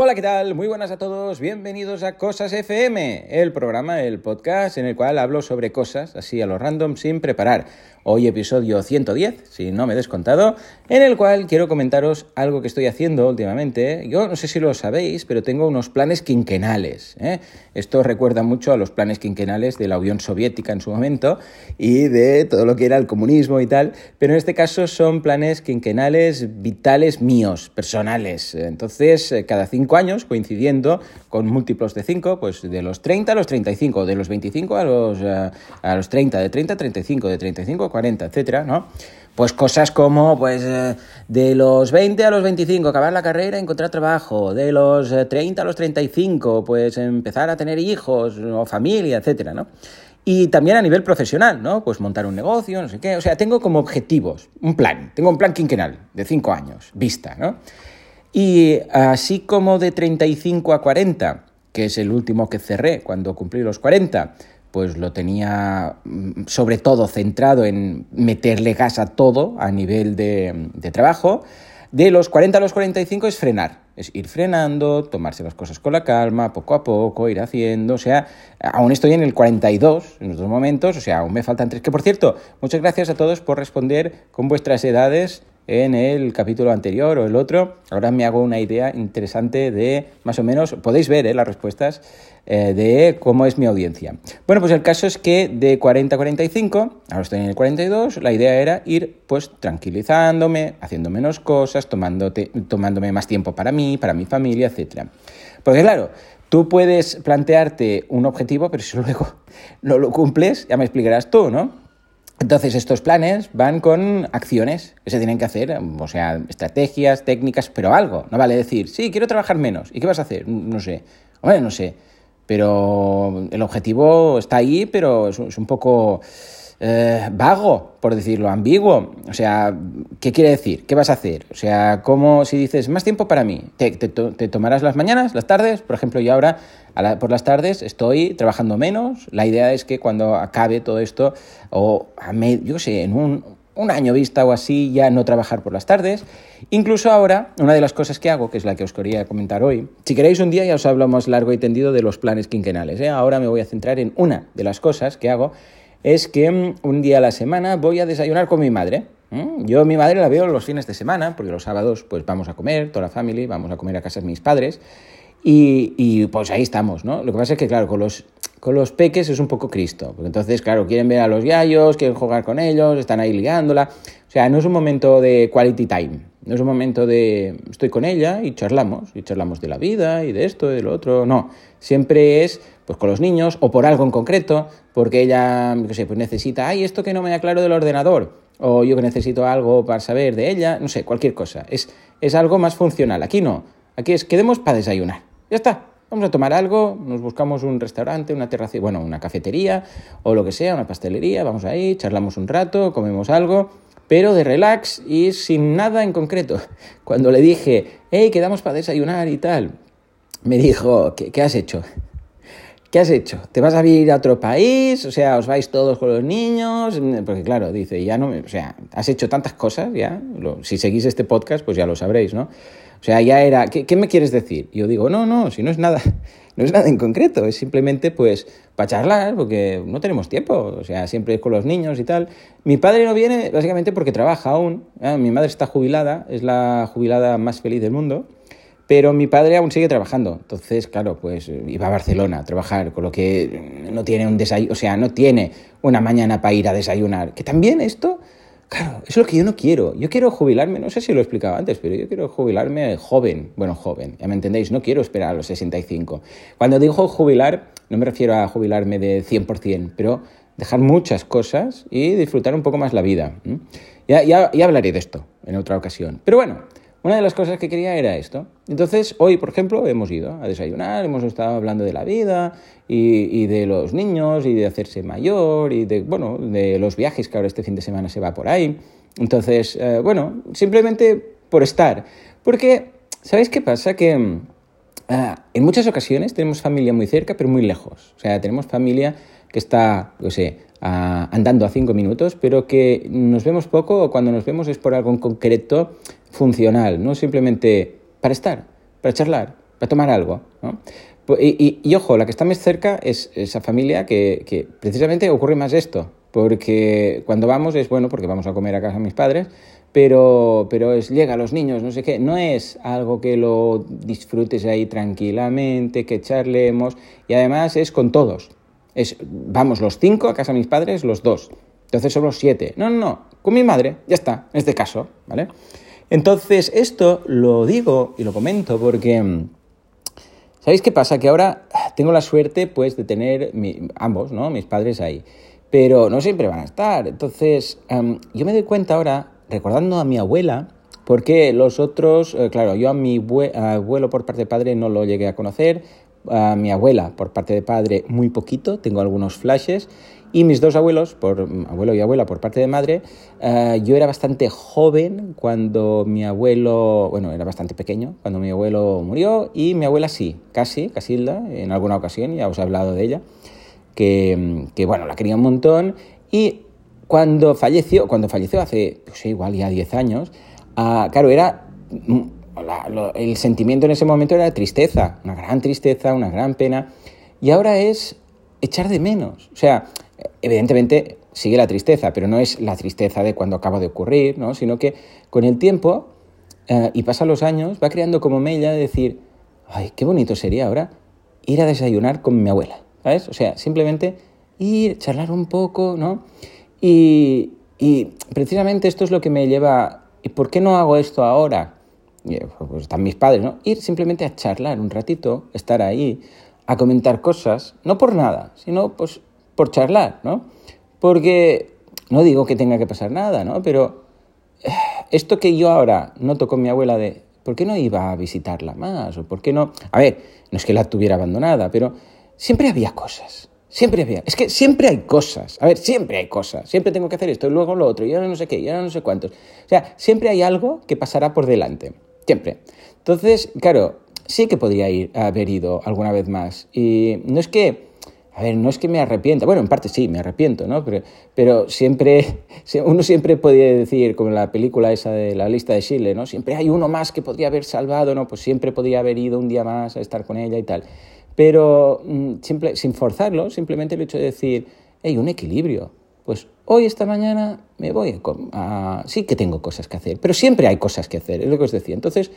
Hola, ¿qué tal? Muy buenas a todos. Bienvenidos a Cosas FM, el programa, el podcast en el cual hablo sobre cosas así a lo random sin preparar. Hoy episodio 110, si no me he descontado, en el cual quiero comentaros algo que estoy haciendo últimamente. Yo no sé si lo sabéis, pero tengo unos planes quinquenales. ¿eh? Esto recuerda mucho a los planes quinquenales de la Unión Soviética en su momento y de todo lo que era el comunismo y tal, pero en este caso son planes quinquenales vitales míos, personales. Entonces, eh, cada cinco años, coincidiendo con múltiplos de 5, pues de los 30 a los 35, de los 25 a los, eh, a los 30, de 30 a 35, de 35 a 40, etcétera, ¿no? Pues cosas como, pues, eh, de los 20 a los 25, acabar la carrera, encontrar trabajo, de los 30 eh, a los 35, pues empezar a tener hijos o familia, etcétera, ¿no? Y también a nivel profesional, ¿no? Pues montar un negocio, no sé qué. O sea, tengo como objetivos, un plan. Tengo un plan quinquenal de 5 años, vista, ¿no? Y así como de 35 a 40, que es el último que cerré cuando cumplí los 40, pues lo tenía mm, sobre todo centrado en meterle gas a todo a nivel de, trabajo. De los 40 a los 45 es frenar, es ir frenando, tomarse las cosas con la calma, poco a poco, ir haciendo, o sea, aún estoy en el 42 en estos momentos, o sea, aún me faltan tres. Que por cierto, muchas gracias a todos por responder con vuestras edades en el capítulo anterior o el otro. Ahora me hago una idea interesante de, más o menos, podéis ver ¿eh? las respuestas eh, de cómo es mi audiencia. Bueno, pues el caso es que de 40 a 45, ahora estoy en el 42, la idea era ir pues tranquilizándome, haciendo menos cosas, tomándome más tiempo para mí, para mi familia, etc. Porque claro, tú puedes plantearte un objetivo, pero si luego no lo cumples, ya me explicarás tú, ¿no? Entonces, estos planes van con acciones que se tienen que hacer, o sea, estrategias, técnicas, pero algo. No vale decir, sí, quiero trabajar menos. ¿Y qué vas a hacer? No sé. Bueno, no sé. Pero el objetivo está ahí, pero es un poco eh, vago, por decirlo, ambiguo. O sea, ¿qué quiere decir? ¿Qué vas a hacer? O sea, como si dices, más tiempo para mí, ¿te, tomarás las mañanas, las tardes? Por ejemplo, yo ahora por las tardes estoy trabajando menos. La idea es que cuando acabe todo esto, o a yo sé, en un, año vista o así, ya no trabajar por las tardes. Incluso ahora, una de las cosas que hago, que es la que os quería comentar hoy, si queréis un día ya os hablamos largo y tendido de los planes quinquenales. ¿eh? Ahora me voy a centrar en una de las cosas que hago es que mm, un día a la semana voy a desayunar con mi madre. Yo mi madre la veo los fines de semana, porque los sábados pues vamos a comer, toda la familia, vamos a comer a casa de mis padres. Y, pues ahí estamos, ¿no? Lo que pasa es que, claro, con los, con los peques es un poco Cristo. Porque entonces, claro, quieren ver a los gallos, quieren jugar con ellos, están ahí liándola. O sea, no es un momento de quality time. No es un momento de estoy con ella y charlamos. Y charlamos de la vida y de esto y de lo otro. No. Siempre es pues con los niños o por algo en concreto, porque ella, no sé, pues necesita, ay, esto que no me aclaro del ordenador, o yo que necesito algo para saber de ella, no sé, cualquier cosa. Es, es algo más funcional. Aquí no. Aquí es quedemos para desayunar. Ya está. Vamos a tomar algo, nos buscamos un restaurante, una terraza, bueno, una cafetería o lo que sea, una pastelería, vamos ahí, charlamos un rato, comemos algo, pero de relax y sin nada en concreto. Cuando le dije, hey, quedamos para desayunar y tal, me dijo, ¿qué, has hecho? ¿Qué has hecho? ¿Te vas a ir a otro país? O sea, ¿os vais todos con los niños? Porque claro, dice, ya no, o sea, has hecho tantas cosas, ya, si seguís este podcast, pues ya lo sabréis, ¿no? O sea, ya era, ¿qué, me quieres decir? Y yo digo, no, no, si no es nada, no es nada en concreto, es simplemente pues para charlar, porque no tenemos tiempo, o sea, siempre es con los niños y tal. Mi padre no viene básicamente porque trabaja aún, ¿eh? mi madre está jubilada, es la jubilada más feliz del mundo, pero mi padre aún sigue trabajando. Entonces, claro, pues iba a Barcelona a trabajar, con lo que no tiene un desayuno, o sea, no tiene una mañana para ir a desayunar. Que también esto, claro, es lo que yo no quiero. Yo quiero jubilarme, no sé si lo he explicado antes, pero yo quiero jubilarme joven. Bueno, joven, ya me entendéis, no quiero esperar a los 65. Cuando digo jubilar, no me refiero a jubilarme de 100%, pero dejar muchas cosas y disfrutar un poco más la vida. Ya, ya hablaré de esto en otra ocasión. Pero bueno, una de las cosas que quería era esto. Entonces, hoy, por ejemplo, hemos ido a desayunar, hemos estado hablando de la vida y, de los niños y de hacerse mayor y de, bueno, de los viajes que ahora este fin de semana se va por ahí. Entonces, eh, bueno, simplemente por estar. Porque, ¿sabéis qué pasa? Que ah, en muchas ocasiones tenemos familia muy cerca, pero muy lejos. O sea, tenemos familia que está, no sé, andando a cinco minutos, pero que nos vemos poco o cuando nos vemos es por algo en concreto funcional, no simplemente para estar, para charlar, para tomar algo, ¿no? Y, ojo, la que está más cerca es esa familia que, que, precisamente ocurre más esto, porque cuando vamos es bueno porque vamos a comer a casa de mis padres, pero, pero es llega a los niños, no sé qué, no es algo que lo disfrutes ahí tranquilamente, que charlemos, y además es con todos. Es, vamos los cinco a casa de mis padres, los dos. Entonces somos siete. No, no, no, con mi madre, ya está, en este caso, ¿vale? Entonces, esto lo digo y lo comento porque, mm, ¿sabéis qué pasa? Que ahora tengo la suerte, pues, de tener ambos, ¿no? Mis padres ahí. Pero no siempre van a estar. Entonces, yo me doy cuenta ahora, recordando a mi abuela, porque los otros, eh, claro, yo a mi abuelo por parte de padre no lo llegué a conocer, a mi abuela por parte de padre muy poquito, tengo algunos flashes, y mis dos abuelos, por abuelo y abuela por parte de madre, eh, yo era bastante joven cuando mi abuelo, bueno, era bastante pequeño cuando mi abuelo murió y mi abuela sí, casi, Casilda, en alguna ocasión, ya os he hablado de ella, que, que bueno, la quería un montón y cuando falleció, cuando falleció hace, pues igual ya 10 años, uh, claro, era... el sentimiento en ese momento era tristeza, una gran tristeza, una gran pena, y ahora es echar de menos. O sea, evidentemente sigue la tristeza, pero no es la tristeza de cuando acaba de ocurrir, ¿no? sino que con el tiempo eh, y pasan los años va creando como mella de decir, ay, qué bonito sería ahora ir a desayunar con mi abuela, ¿sabes? O sea, simplemente ir, charlar un poco, ¿no? Y, precisamente esto es lo que me lleva, ¿y por qué no hago esto ahora? Eh, pues están mis padres, ¿no? Ir simplemente a charlar un ratito, estar ahí, a comentar cosas, no por nada, sino pues por charlar, ¿no? Porque no digo que tenga que pasar nada, ¿no? Pero eh, esto que yo ahora noto con mi abuela de, ¿por qué no iba a visitarla más? ¿O por qué no? A ver, no es que la tuviera abandonada, pero siempre había cosas. Siempre había. Es que siempre hay cosas. A ver, siempre hay cosas. Siempre tengo que hacer esto y luego lo otro y ahora no sé qué y ahora no sé cuántos. O sea, siempre hay algo que pasará por delante. Siempre. Entonces, claro, sí que podría haber ido alguna vez más. Y no es que a ver, no es que me arrepienta, bueno, en parte sí, me arrepiento, ¿no? Pero, pero siempre, uno siempre podría decir, como en la película esa de la lista de Chile, ¿no? Siempre hay uno más que podría haber salvado, ¿no? Pues siempre podría haber ido un día más a estar con ella y tal. Pero mm, simple, sin forzarlo, simplemente el hecho de decir, hay un equilibrio. Pues hoy, esta mañana, me voy a... Sí que tengo cosas que hacer, pero siempre hay cosas que hacer, es lo que os decía. Entonces,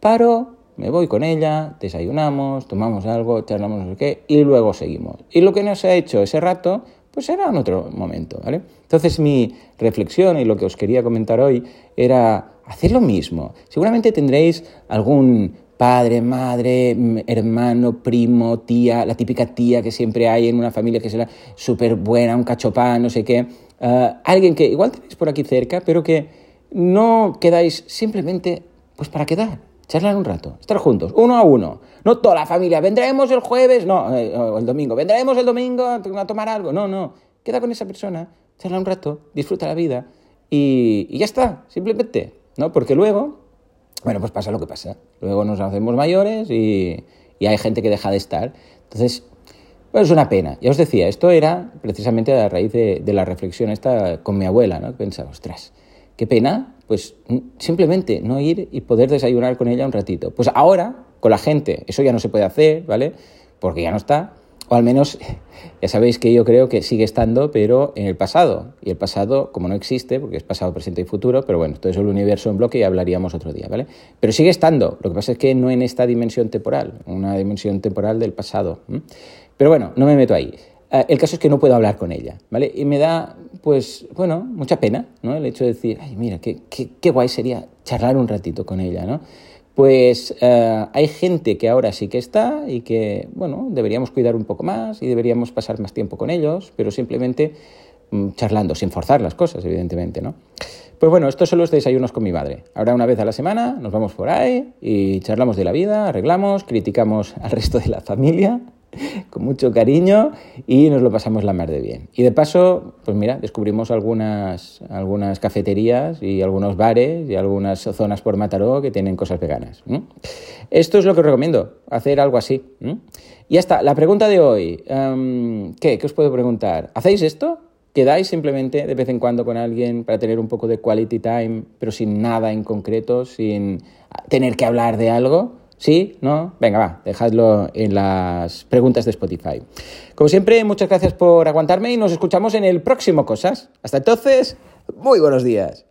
paro, me voy con ella, desayunamos, tomamos algo, charlamos no sé qué y luego seguimos. Y lo que nos ha hecho ese rato, pues será en otro momento, ¿vale? Entonces mi reflexión y lo que os quería comentar hoy era hacer lo mismo. Seguramente tendréis algún padre, madre, hermano, primo, tía, la típica tía que siempre hay en una familia que será súper buena, un cachopán, no sé qué. Ah, alguien que igual tenéis por aquí cerca, pero que no quedáis simplemente pues para quedar charlar un rato, estar juntos, uno a uno. No toda la familia, vendremos el jueves, no, eh, el domingo, vendremos el domingo a tomar algo. No, no. Queda con esa persona, charla un rato, disfruta la vida y, ya está, simplemente. ¿no? Porque luego, bueno, pues pasa lo que pasa. Luego nos hacemos mayores y, hay gente que deja de estar. Entonces, bueno, es una pena. Ya os decía, esto era precisamente a raíz de, la reflexión esta con mi abuela, ¿no? Pensaba, ostras, qué pena pues simplemente no ir y poder desayunar con ella un ratito. Pues ahora, con la gente, eso ya no se puede hacer, ¿vale? Porque ya no está, o al menos ya sabéis que yo creo que sigue estando, pero en el pasado. Y el pasado, como no existe, porque es pasado, presente y futuro, pero bueno, todo eso el universo en bloque y hablaríamos otro día, ¿vale? Pero sigue estando, lo que pasa es que no en esta dimensión temporal, una dimensión temporal del pasado. Pero bueno, no me meto ahí. Eh, el caso es que no puedo hablar con ella, ¿vale? Y me da, pues, bueno, mucha pena, ¿no? El hecho de decir, ay, mira, qué, qué, guay sería charlar un ratito con ella, ¿no? Pues eh, hay gente que ahora sí que está y que, bueno, deberíamos cuidar un poco más y deberíamos pasar más tiempo con ellos, pero simplemente mm, charlando, sin forzar las cosas, evidentemente, ¿no? Pues bueno, estos son los desayunos con mi madre. Ahora una vez a la semana nos vamos por ahí y charlamos de la vida, arreglamos, criticamos al resto de la familia con mucho cariño y nos lo pasamos la mar de bien. Y de paso, pues mira, descubrimos algunas, algunas cafeterías y algunos bares y algunas zonas por Mataró que tienen cosas veganas. Esto es lo que os recomiendo, hacer algo así. Y ya está, la pregunta de hoy, em, ¿qué? ¿Qué os puedo preguntar? ¿Hacéis esto? ¿Quedáis simplemente de vez en cuando con alguien para tener un poco de quality time, pero sin nada en concreto, sin tener que hablar de algo? ¿Sí? ¿No? Venga, va, dejadlo en las preguntas de Spotify. Como siempre, muchas gracias por aguantarme y nos escuchamos en el próximo Cosas. Hasta entonces, muy buenos días.